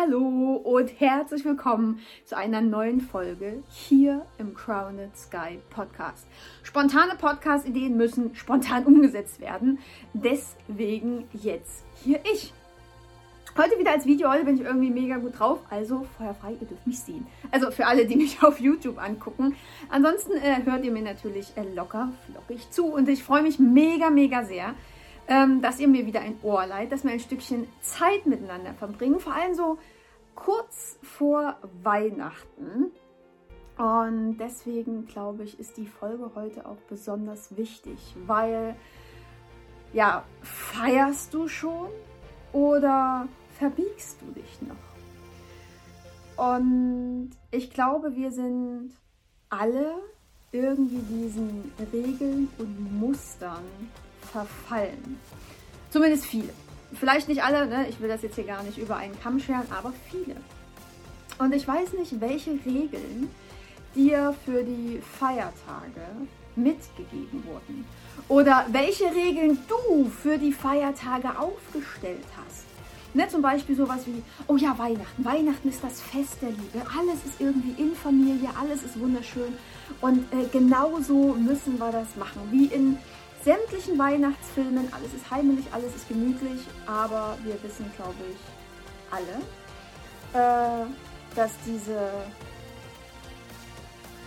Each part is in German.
hallo und herzlich willkommen zu einer neuen Folge hier im Crowned Sky Podcast. Spontane Podcast-Ideen müssen spontan umgesetzt werden. Deswegen jetzt hier ich. Heute wieder als Video, heute bin ich irgendwie mega gut drauf, also feuerfrei, ihr dürft mich sehen. Also für alle, die mich auf YouTube angucken. Ansonsten äh, hört ihr mir natürlich äh, locker, flockig zu und ich freue mich mega, mega sehr, ähm, dass ihr mir wieder ein Ohr leiht, dass wir ein Stückchen Zeit miteinander verbringen. Vor allem so kurz vor Weihnachten. Und deswegen glaube ich, ist die Folge heute auch besonders wichtig, weil ja, feierst du schon oder verbiegst du dich noch? Und ich glaube, wir sind alle irgendwie diesen Regeln und Mustern verfallen. Zumindest viele. Vielleicht nicht alle, ne? ich will das jetzt hier gar nicht über einen Kamm scheren, aber viele. Und ich weiß nicht, welche Regeln dir für die Feiertage mitgegeben wurden. Oder welche Regeln du für die Feiertage aufgestellt hast. Ne, zum Beispiel sowas wie, oh ja, Weihnachten. Weihnachten ist das Fest der Liebe. Alles ist irgendwie in Familie, alles ist wunderschön. Und äh, genauso müssen wir das machen. Wie in sämtlichen Weihnachtsfilmen. Alles ist heimlich, alles ist gemütlich, aber wir wissen, glaube ich, alle, äh, dass diese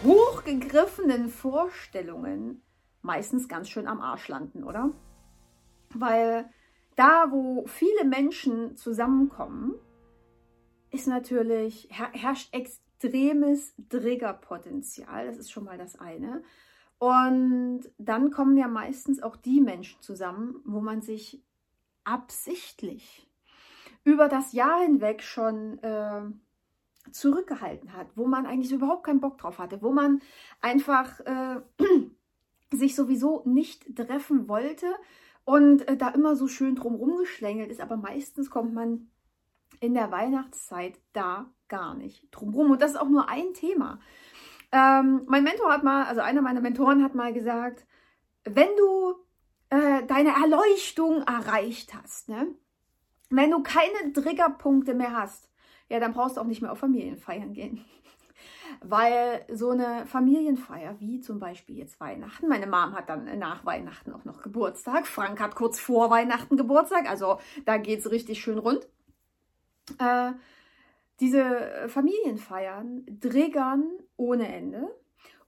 hochgegriffenen Vorstellungen meistens ganz schön am Arsch landen, oder? Weil da, wo viele Menschen zusammenkommen, ist natürlich, herrscht extremes Triggerpotenzial. Das ist schon mal das eine. Und dann kommen ja meistens auch die Menschen zusammen, wo man sich absichtlich über das Jahr hinweg schon äh, zurückgehalten hat, wo man eigentlich überhaupt keinen Bock drauf hatte, wo man einfach äh, sich sowieso nicht treffen wollte und äh, da immer so schön drumherum geschlängelt ist, aber meistens kommt man in der Weihnachtszeit da gar nicht drumherum. Und das ist auch nur ein Thema. Ähm, mein Mentor hat mal, also einer meiner Mentoren hat mal gesagt, wenn du äh, deine Erleuchtung erreicht hast, ne? wenn du keine Triggerpunkte mehr hast, ja, dann brauchst du auch nicht mehr auf Familienfeiern gehen. Weil so eine Familienfeier, wie zum Beispiel jetzt Weihnachten, meine Mom hat dann nach Weihnachten auch noch Geburtstag, Frank hat kurz vor Weihnachten Geburtstag, also da geht es richtig schön rund. Äh, diese Familienfeiern triggern ohne Ende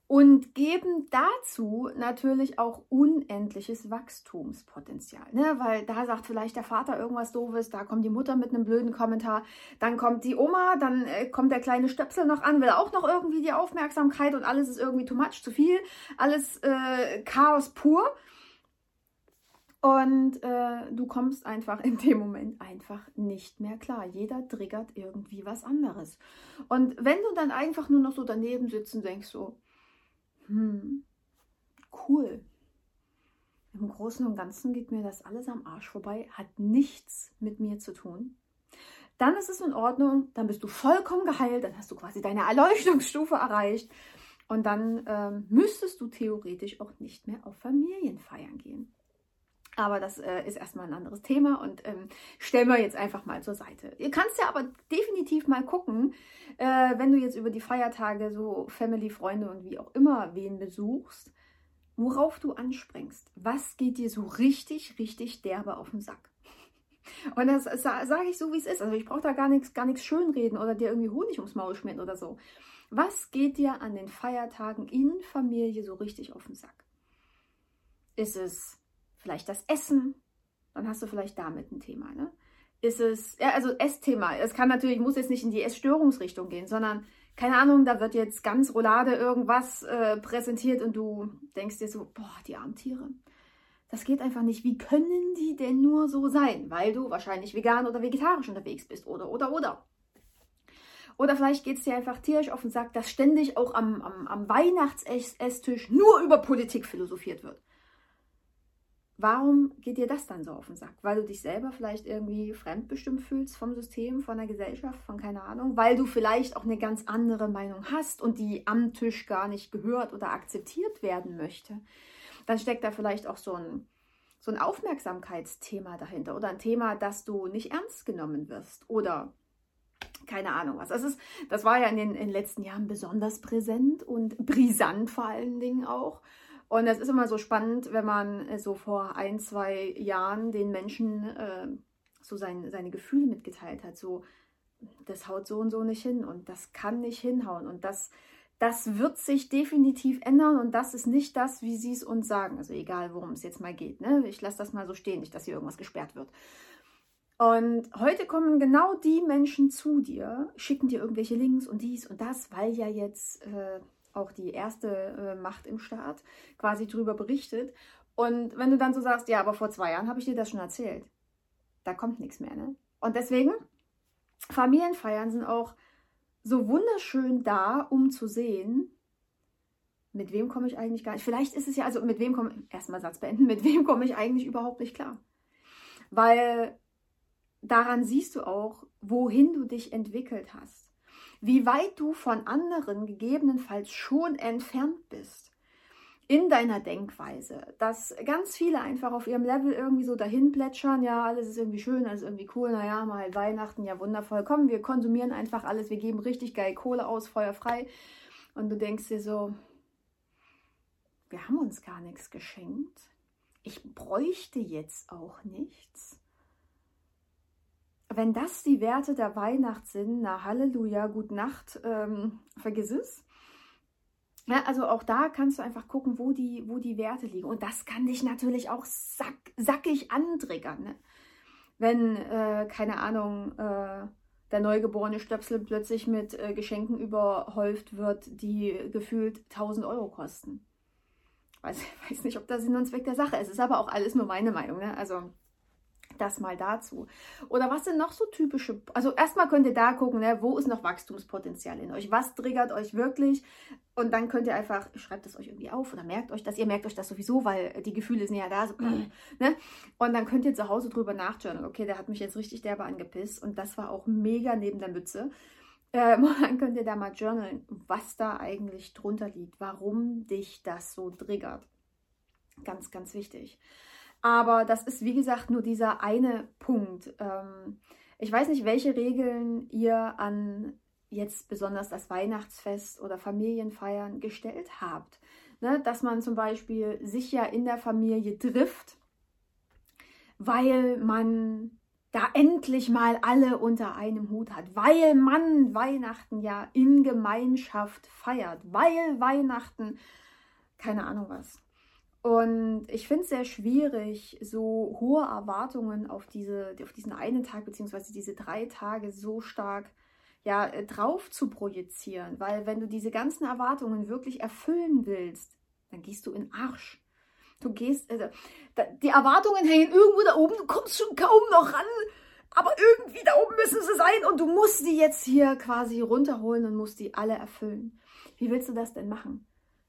und geben dazu natürlich auch unendliches Wachstumspotenzial. Ne? Weil da sagt vielleicht der Vater irgendwas Doofes, da kommt die Mutter mit einem blöden Kommentar, dann kommt die Oma, dann äh, kommt der kleine Stöpsel noch an, will auch noch irgendwie die Aufmerksamkeit und alles ist irgendwie too much, zu viel, alles äh, Chaos pur. Und äh, du kommst einfach in dem Moment einfach nicht mehr klar. Jeder triggert irgendwie was anderes. Und wenn du dann einfach nur noch so daneben sitzt und denkst so, hm, cool. Im Großen und Ganzen geht mir das alles am Arsch vorbei, hat nichts mit mir zu tun. Dann ist es in Ordnung, dann bist du vollkommen geheilt, dann hast du quasi deine Erleuchtungsstufe erreicht. Und dann ähm, müsstest du theoretisch auch nicht mehr auf Familienfeiern gehen. Aber das äh, ist erstmal ein anderes Thema und ähm, stellen wir jetzt einfach mal zur Seite. Ihr kannst ja aber definitiv mal gucken, äh, wenn du jetzt über die Feiertage so Family, Freunde und wie auch immer wen besuchst, worauf du anspringst. Was geht dir so richtig, richtig derbe auf den Sack? Und das, sage ich so, wie es ist. Also ich brauche da gar nichts gar nichts schönreden oder dir irgendwie Honig ums Maul schmieren oder so. Was geht dir an den Feiertagen in Familie so richtig auf den Sack? Ist es vielleicht das Essen, dann hast du vielleicht damit ein Thema. Ne? Ist es, ja, also Essthema. Es kann natürlich, muss jetzt nicht in die Essstörungsrichtung gehen, sondern, keine Ahnung, da wird jetzt ganz Roulade irgendwas äh, präsentiert und du denkst dir so, boah, die armen Tiere. Das geht einfach nicht. Wie können die denn nur so sein? Weil du wahrscheinlich vegan oder vegetarisch unterwegs bist. Oder, oder, oder. Oder vielleicht geht es dir einfach tierisch auf den Sack, dass ständig auch am, am, am Weihnachtsesstisch nur über Politik philosophiert wird. Warum geht dir das dann so auf den Sack? Weil du dich selber vielleicht irgendwie fremdbestimmt fühlst vom System, von der Gesellschaft, von keine Ahnung, weil du vielleicht auch eine ganz andere Meinung hast und die am Tisch gar nicht gehört oder akzeptiert werden möchte. Dann steckt da vielleicht auch so ein, so ein Aufmerksamkeitsthema dahinter oder ein Thema, dass du nicht ernst genommen wirst oder keine Ahnung was. Das, ist, das war ja in den, in den letzten Jahren besonders präsent und brisant vor allen Dingen auch. Und es ist immer so spannend, wenn man äh, so vor ein, zwei Jahren den Menschen äh, so sein, seine Gefühle mitgeteilt hat. So, das haut so und so nicht hin und das kann nicht hinhauen und das, das wird sich definitiv ändern und das ist nicht das, wie sie es uns sagen. Also egal, worum es jetzt mal geht. Ne? Ich lasse das mal so stehen, nicht, dass hier irgendwas gesperrt wird. Und heute kommen genau die Menschen zu dir, schicken dir irgendwelche Links und dies und das, weil ja jetzt äh, auch die erste äh, Macht im Staat quasi darüber berichtet. Und wenn du dann so sagst, ja, aber vor zwei Jahren habe ich dir das schon erzählt, da kommt nichts mehr. Ne? Und deswegen, Familienfeiern sind auch so wunderschön da, um zu sehen, mit wem komme ich eigentlich gar nicht. Vielleicht ist es ja, also mit wem komme ich, erstmal Satz beenden, mit wem komme ich eigentlich überhaupt nicht klar. Weil daran siehst du auch, wohin du dich entwickelt hast. Wie weit du von anderen gegebenenfalls schon entfernt bist in deiner Denkweise, dass ganz viele einfach auf ihrem Level irgendwie so dahin plätschern, ja, alles ist irgendwie schön, alles ist irgendwie cool, naja, mal Weihnachten, ja wundervoll, komm, wir konsumieren einfach alles, wir geben richtig geil Kohle aus, Feuer frei und du denkst dir so, wir haben uns gar nichts geschenkt, ich bräuchte jetzt auch nichts. Wenn das die Werte der Weihnacht sind, na Halleluja, gut Nacht, ähm, vergiss es. Ja, also auch da kannst du einfach gucken, wo die, wo die Werte liegen. Und das kann dich natürlich auch sack, sackig antriggern. Ne? Wenn, äh, keine Ahnung, äh, der neugeborene Stöpsel plötzlich mit äh, Geschenken überhäuft wird, die gefühlt 1000 Euro kosten. Weiß, weiß nicht, ob das Sinn und Zweck der Sache ist. Ist aber auch alles nur meine Meinung. Ne? Also das mal dazu. Oder was sind noch so typische, also erstmal könnt ihr da gucken, ne, wo ist noch Wachstumspotenzial in euch, was triggert euch wirklich und dann könnt ihr einfach, schreibt es euch irgendwie auf oder merkt euch das, ihr merkt euch das sowieso, weil die Gefühle sind ja da, so, ne? und dann könnt ihr zu Hause drüber nachjournalen, okay, der hat mich jetzt richtig derbe angepisst und das war auch mega neben der Mütze. Ähm, dann könnt ihr da mal journalen, was da eigentlich drunter liegt, warum dich das so triggert. Ganz, ganz wichtig. Aber das ist, wie gesagt, nur dieser eine Punkt. Ähm, ich weiß nicht, welche Regeln ihr an jetzt besonders das Weihnachtsfest oder Familienfeiern gestellt habt. Ne, dass man zum Beispiel sich ja in der Familie trifft, weil man da endlich mal alle unter einem Hut hat, weil man Weihnachten ja in Gemeinschaft feiert, weil Weihnachten, keine Ahnung was. Und ich finde es sehr schwierig, so hohe Erwartungen auf, diese, auf diesen einen Tag beziehungsweise diese drei Tage so stark ja, äh, drauf zu projizieren. Weil wenn du diese ganzen Erwartungen wirklich erfüllen willst, dann gehst du in Arsch. Du gehst, also, die Erwartungen hängen irgendwo da oben, du kommst schon kaum noch ran, aber irgendwie da oben müssen sie sein und du musst sie jetzt hier quasi runterholen und musst die alle erfüllen. Wie willst du das denn machen?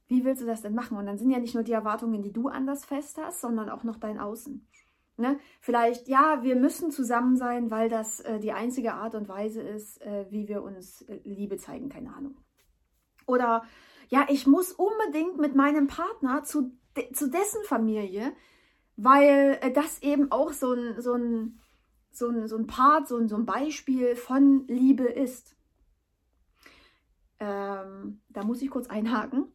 Wie willst du das denn machen? Und dann sind ja nicht nur die Erwartungen, die du anders fest hast, sondern auch noch dein Außen. Ne? Vielleicht, ja, wir müssen zusammen sein, weil das äh, die einzige Art und Weise ist, äh, wie wir uns äh, Liebe zeigen, keine Ahnung. Oder, ja, ich muss unbedingt mit meinem Partner zu, de zu dessen Familie, weil äh, das eben auch so ein, so ein, so ein, so ein Part, so ein, so ein Beispiel von Liebe ist. Ähm, da muss ich kurz einhaken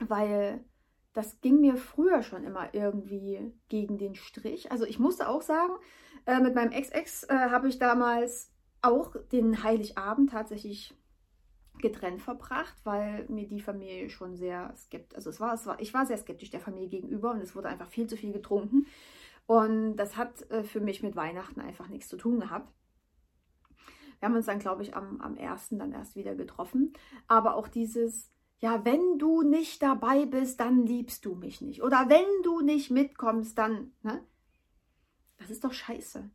weil das ging mir früher schon immer irgendwie gegen den Strich. Also ich musste auch sagen, äh, mit meinem Ex-Ex äh, habe ich damals auch den Heiligabend tatsächlich getrennt verbracht, weil mir die Familie schon sehr skeptisch, also es war, es war, ich war sehr skeptisch der Familie gegenüber und es wurde einfach viel zu viel getrunken. Und das hat äh, für mich mit Weihnachten einfach nichts zu tun gehabt. Wir haben uns dann, glaube ich, am, am ersten dann erst wieder getroffen. Aber auch dieses, ja, wenn du nicht dabei bist, dann liebst du mich nicht. Oder wenn du nicht mitkommst, dann, ne? Das ist doch scheiße.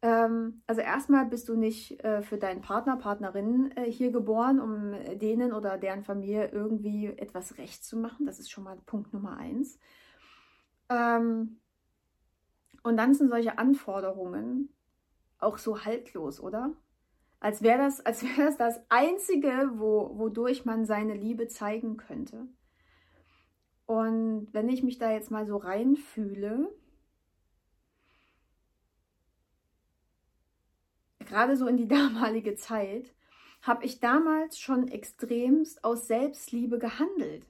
Ähm, also erstmal bist du nicht äh, für deinen Partner, Partnerin äh, hier geboren, um denen oder deren Familie irgendwie etwas recht zu machen. Das ist schon mal Punkt Nummer eins. Ähm, und dann sind solche Anforderungen auch so haltlos, oder? Als wäre das, als wäre das das Einzige, wo, wodurch man seine Liebe zeigen könnte. Und wenn ich mich da jetzt mal so reinfühle, gerade so in die damalige Zeit, habe ich damals schon extremst aus Selbstliebe gehandelt,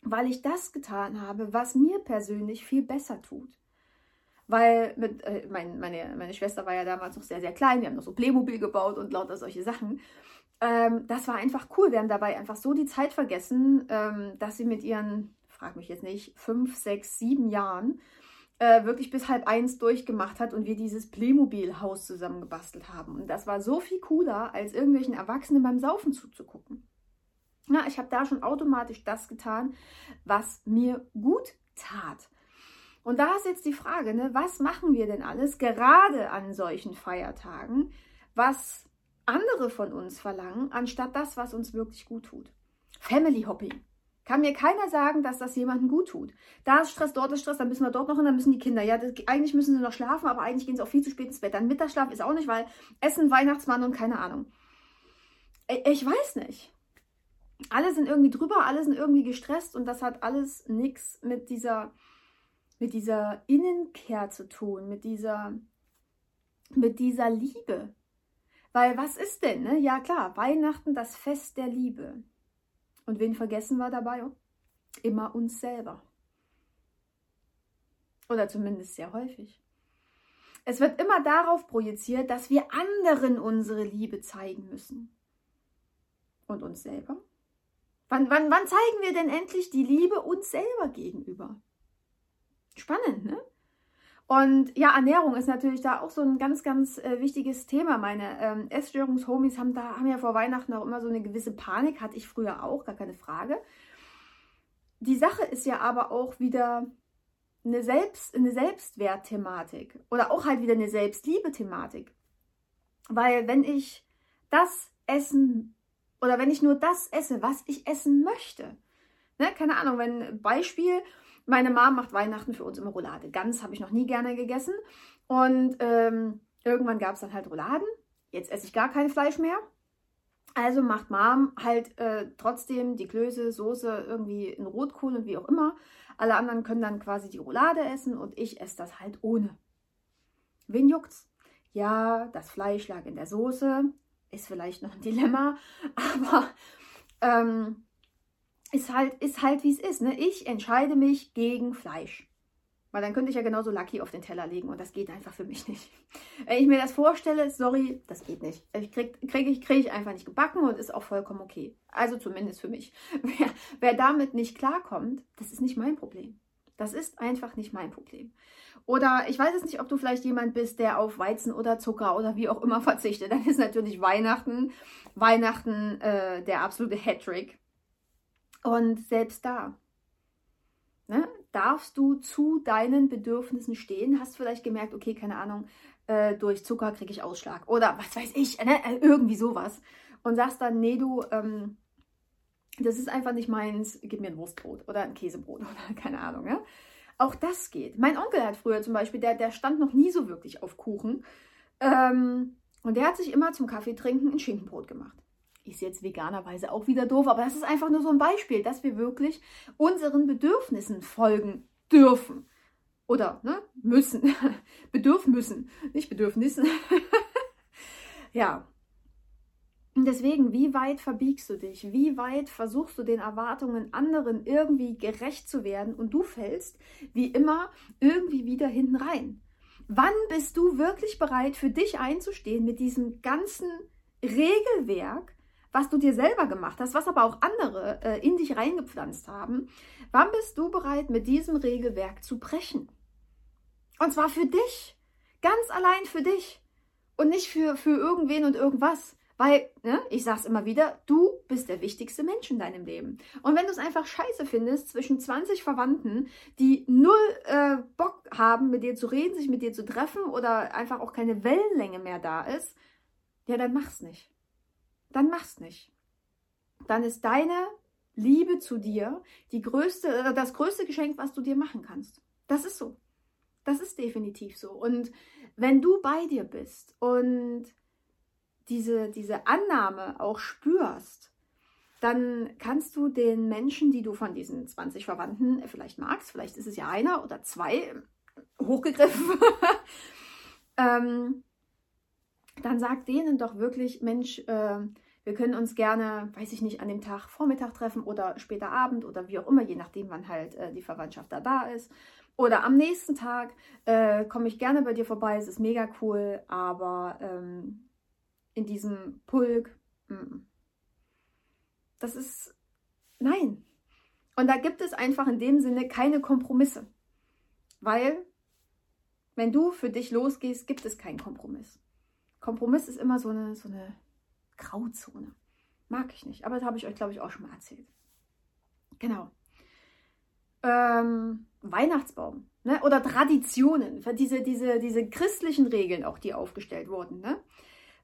weil ich das getan habe, was mir persönlich viel besser tut. Weil mit, äh, mein, meine, meine Schwester war ja damals noch sehr, sehr klein, wir haben noch so Playmobil gebaut und lauter solche Sachen. Ähm, das war einfach cool. Wir haben dabei einfach so die Zeit vergessen, ähm, dass sie mit ihren, frag mich jetzt nicht, fünf, sechs, sieben Jahren äh, wirklich bis halb eins durchgemacht hat und wir dieses Playmobil-Haus zusammengebastelt haben. Und das war so viel cooler, als irgendwelchen Erwachsenen beim Saufen zuzugucken. Na, ich habe da schon automatisch das getan, was mir gut tat. Und da ist jetzt die Frage, ne, was machen wir denn alles gerade an solchen Feiertagen, was andere von uns verlangen, anstatt das, was uns wirklich gut tut? Family Hopping. Kann mir keiner sagen, dass das jemandem gut tut. Da ist Stress, dort ist Stress, dann müssen wir dort noch und dann müssen die Kinder. Ja, das, eigentlich müssen sie noch schlafen, aber eigentlich gehen sie auch viel zu spät ins Bett. Dann Mittagsschlaf ist auch nicht, weil Essen, Weihnachtsmann und keine Ahnung. Ich weiß nicht. Alle sind irgendwie drüber, alle sind irgendwie gestresst und das hat alles nichts mit dieser, mit dieser Innenkehr zu tun, mit dieser, mit dieser Liebe. Weil was ist denn, ne? Ja klar, Weihnachten, das Fest der Liebe. Und wen vergessen wir dabei? Immer uns selber. Oder zumindest sehr häufig. Es wird immer darauf projiziert, dass wir anderen unsere Liebe zeigen müssen. Und uns selber? Wann, wann, wann zeigen wir denn endlich die Liebe uns selber gegenüber? Spannend, ne? Und ja, Ernährung ist natürlich da auch so ein ganz, ganz äh, wichtiges Thema. Meine ähm, Essstörungshomies haben da haben ja vor Weihnachten auch immer so eine gewisse Panik, hatte ich früher auch, gar keine Frage. Die Sache ist ja aber auch wieder eine, Selbst, eine Selbstwertthematik oder auch halt wieder eine Selbstliebe-Thematik. Weil wenn ich das essen oder wenn ich nur das esse, was ich essen möchte, ne, keine Ahnung, wenn Beispiel, meine Mom macht Weihnachten für uns immer Roulade. Gans habe ich noch nie gerne gegessen. Und ähm, irgendwann gab es dann halt Rouladen. Jetzt esse ich gar kein Fleisch mehr. Also macht Mom halt äh, trotzdem die Klöße, Soße irgendwie in Rotkohl und wie auch immer. Alle anderen können dann quasi die Roulade essen und ich esse das halt ohne. Wen juckt's? Ja, das Fleisch lag in der Soße. Ist vielleicht noch ein Dilemma, aber ähm, ist halt, ist halt wie es ist. Ne? Ich entscheide mich gegen Fleisch. Weil dann könnte ich ja genauso Lucky auf den Teller legen und das geht einfach für mich nicht. Wenn ich mir das vorstelle, sorry, das geht nicht. Ich kriege krieg ich, krieg ich einfach nicht gebacken und ist auch vollkommen okay. Also zumindest für mich. Wer, wer damit nicht klarkommt, das ist nicht mein Problem. Das ist einfach nicht mein Problem. Oder ich weiß es nicht, ob du vielleicht jemand bist, der auf Weizen oder Zucker oder wie auch immer verzichtet. Dann ist natürlich Weihnachten, Weihnachten äh, der absolute Hattrick. Und selbst da ne, darfst du zu deinen Bedürfnissen stehen. Hast vielleicht gemerkt, okay, keine Ahnung, äh, durch Zucker kriege ich Ausschlag oder was weiß ich, ne, äh, irgendwie sowas. Und sagst dann, nee, du, ähm, das ist einfach nicht meins, gib mir ein Wurstbrot oder ein Käsebrot oder keine Ahnung. Ja? Auch das geht. Mein Onkel hat früher zum Beispiel, der, der stand noch nie so wirklich auf Kuchen. Ähm, und der hat sich immer zum Kaffee trinken ein Schinkenbrot gemacht ist jetzt veganerweise auch wieder doof, aber das ist einfach nur so ein Beispiel, dass wir wirklich unseren Bedürfnissen folgen dürfen. Oder ne, müssen. Bedürfen müssen, nicht Bedürfnissen. ja. Und deswegen, wie weit verbiegst du dich? Wie weit versuchst du den Erwartungen anderen irgendwie gerecht zu werden und du fällst wie immer irgendwie wieder hinten rein? Wann bist du wirklich bereit, für dich einzustehen mit diesem ganzen Regelwerk, was du dir selber gemacht hast, was aber auch andere äh, in dich reingepflanzt haben, wann bist du bereit, mit diesem Regelwerk zu brechen? Und zwar für dich, ganz allein für dich und nicht für, für irgendwen und irgendwas. Weil, ne, ich sag's immer wieder, du bist der wichtigste Mensch in deinem Leben. Und wenn du es einfach scheiße findest, zwischen 20 Verwandten, die null äh, Bock haben, mit dir zu reden, sich mit dir zu treffen oder einfach auch keine Wellenlänge mehr da ist, ja, dann mach's nicht dann mach's nicht. Dann ist deine Liebe zu dir die größte, äh, das größte Geschenk, was du dir machen kannst. Das ist so. Das ist definitiv so. Und wenn du bei dir bist und diese, diese Annahme auch spürst, dann kannst du den Menschen, die du von diesen 20 Verwandten vielleicht magst, vielleicht ist es ja einer oder zwei, hochgegriffen, ähm, dann sag denen doch wirklich, Mensch, äh, wir können uns gerne, weiß ich nicht, an dem Tag Vormittag treffen oder später Abend oder wie auch immer, je nachdem, wann halt äh, die Verwandtschaft da da ist. Oder am nächsten Tag äh, komme ich gerne bei dir vorbei, es ist mega cool, aber ähm, in diesem Pulk, mm, das ist, nein. Und da gibt es einfach in dem Sinne keine Kompromisse. Weil, wenn du für dich losgehst, gibt es keinen Kompromiss. Kompromiss ist immer so eine, so eine Grauzone. Mag ich nicht, aber das habe ich euch, glaube ich, auch schon mal erzählt. Genau. Ähm, Weihnachtsbaum ne? oder Traditionen, diese, diese, diese christlichen Regeln auch, die aufgestellt wurden. Ne?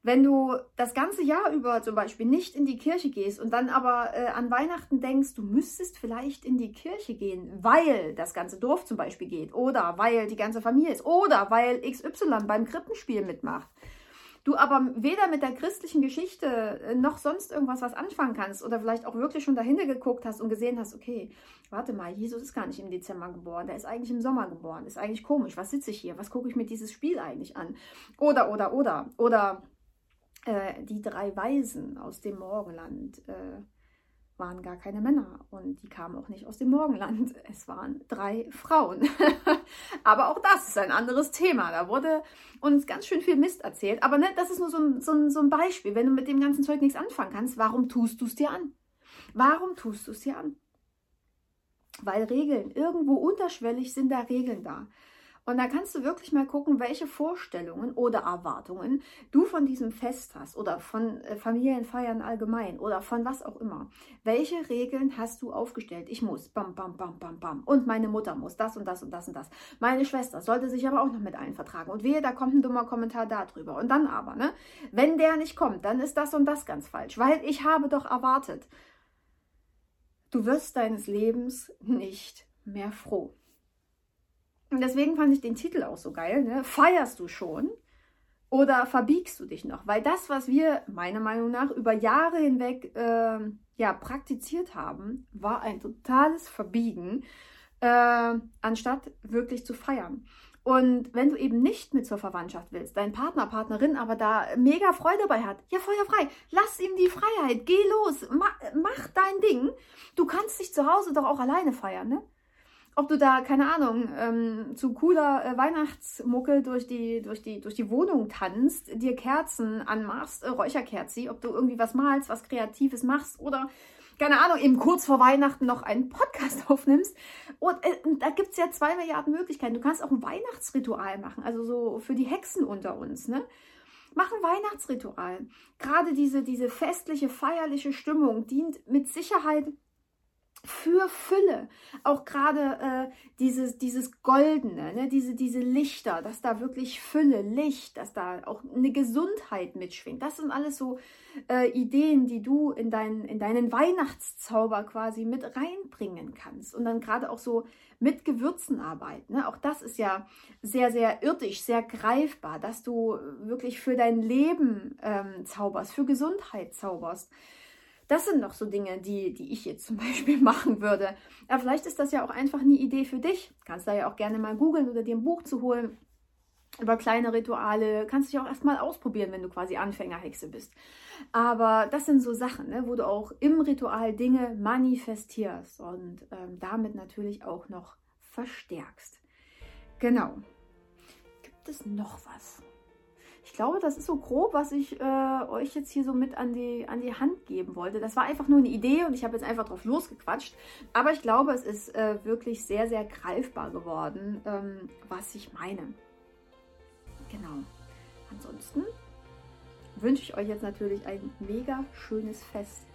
Wenn du das ganze Jahr über zum Beispiel nicht in die Kirche gehst und dann aber äh, an Weihnachten denkst, du müsstest vielleicht in die Kirche gehen, weil das ganze Dorf zum Beispiel geht oder weil die ganze Familie ist oder weil XY beim Krippenspiel mitmacht, du aber weder mit der christlichen Geschichte äh, noch sonst irgendwas was anfangen kannst oder vielleicht auch wirklich schon dahinter geguckt hast und gesehen hast, okay, warte mal, Jesus ist gar nicht im Dezember geboren, der ist eigentlich im Sommer geboren, ist eigentlich komisch, was sitze ich hier, was gucke ich mir dieses Spiel eigentlich an? Oder, oder, oder, oder äh, die drei Weisen aus dem Morgenland äh, waren gar keine Männer und die kamen auch nicht aus dem Morgenland. Es waren drei Frauen. Aber auch das ist ein anderes Thema. Da wurde uns ganz schön viel Mist erzählt. Aber ne, das ist nur so ein, so, ein, so ein Beispiel. Wenn du mit dem ganzen Zeug nichts anfangen kannst, warum tust du es dir an? Warum tust du es dir an? Weil Regeln, irgendwo unterschwellig sind da Regeln da. Und da kannst du wirklich mal gucken, welche Vorstellungen oder Erwartungen du von diesem Fest hast oder von äh, Familienfeiern allgemein oder von was auch immer. Welche Regeln hast du aufgestellt? Ich muss, bam, bam, bam, bam, bam. Und meine Mutter muss das und das und das und das. Meine Schwester sollte sich aber auch noch mit allen vertragen. Und wehe, da kommt ein dummer Kommentar darüber. Und dann aber, ne? Wenn der nicht kommt, dann ist das und das ganz falsch. Weil ich habe doch erwartet, du wirst deines Lebens nicht mehr froh. Und deswegen fand ich den Titel auch so geil. Ne? Feierst du schon oder verbiegst du dich noch? Weil das, was wir meiner Meinung nach über Jahre hinweg äh, ja, praktiziert haben, war ein totales Verbiegen, äh, anstatt wirklich zu feiern. Und wenn du eben nicht mit zur Verwandtschaft willst, dein Partner, Partnerin aber da mega Freude dabei hat, ja, Feuer frei, lass ihm die Freiheit, geh los, mach, mach dein Ding. Du kannst dich zu Hause doch auch alleine feiern, ne? Ob du da, keine Ahnung, ähm, zu cooler äh, Weihnachtsmucke durch die, durch, die, durch die Wohnung tanzt, dir Kerzen anmachst, äh, Räucherkerzi, ob du irgendwie was malst, was Kreatives machst oder, keine Ahnung, eben kurz vor Weihnachten noch einen Podcast aufnimmst. Und äh, da gibt es ja zwei Milliarden Möglichkeiten. Du kannst auch ein Weihnachtsritual machen, also so für die Hexen unter uns, ne? Mach ein Weihnachtsritual. Gerade diese, diese festliche, feierliche Stimmung dient mit Sicherheit für Fülle. Auch gerade äh, dieses, dieses Goldene, ne? diese, diese Lichter, dass da wirklich Fülle, Licht, dass da auch eine Gesundheit mitschwingt. Das sind alles so äh, Ideen, die du in, dein, in deinen Weihnachtszauber quasi mit reinbringen kannst. Und dann gerade auch so mit Gewürzen arbeiten. Ne? Auch das ist ja sehr, sehr irdisch, sehr greifbar, dass du wirklich für dein Leben ähm, zauberst, für Gesundheit zauberst. Das sind noch so Dinge, die, die ich jetzt zum Beispiel machen würde. Aber vielleicht ist das ja auch einfach eine Idee für dich. Kannst da ja auch gerne mal googeln oder dir ein Buch zu holen über kleine Rituale. Kannst du ja auch erstmal ausprobieren, wenn du quasi Anfängerhexe bist. Aber das sind so Sachen, ne, wo du auch im Ritual Dinge manifestierst und ähm, damit natürlich auch noch verstärkst. Genau. Gibt es noch was? Ich glaube, das ist so grob, was ich äh, euch jetzt hier so mit an die, an die Hand geben wollte. Das war einfach nur eine Idee und ich habe jetzt einfach drauf losgequatscht. Aber ich glaube, es ist äh, wirklich sehr, sehr greifbar geworden, ähm, was ich meine. Genau. Ansonsten wünsche ich euch jetzt natürlich ein mega schönes Fest.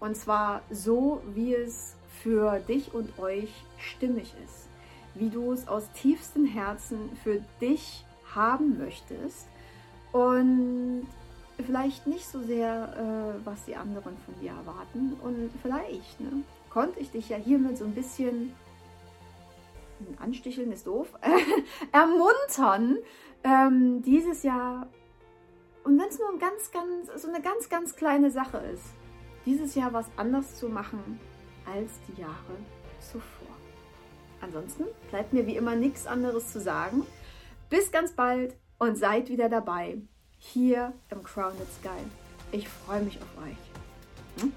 Und zwar so, wie es für dich und euch stimmig ist. Wie du es aus tiefstem Herzen für dich haben möchtest und vielleicht nicht so sehr, äh, was die anderen von dir erwarten. Und vielleicht ne, konnte ich dich ja hiermit so ein bisschen ansticheln ist doof, ermuntern, ähm, dieses Jahr, und wenn es nur ein ganz, ganz, so eine ganz, ganz kleine Sache ist, dieses Jahr was anders zu machen als die Jahre zuvor. Ansonsten bleibt mir wie immer nichts anderes zu sagen. Bis ganz bald und seid wieder dabei, hier im Crowned Sky. Ich freue mich auf euch. Hm?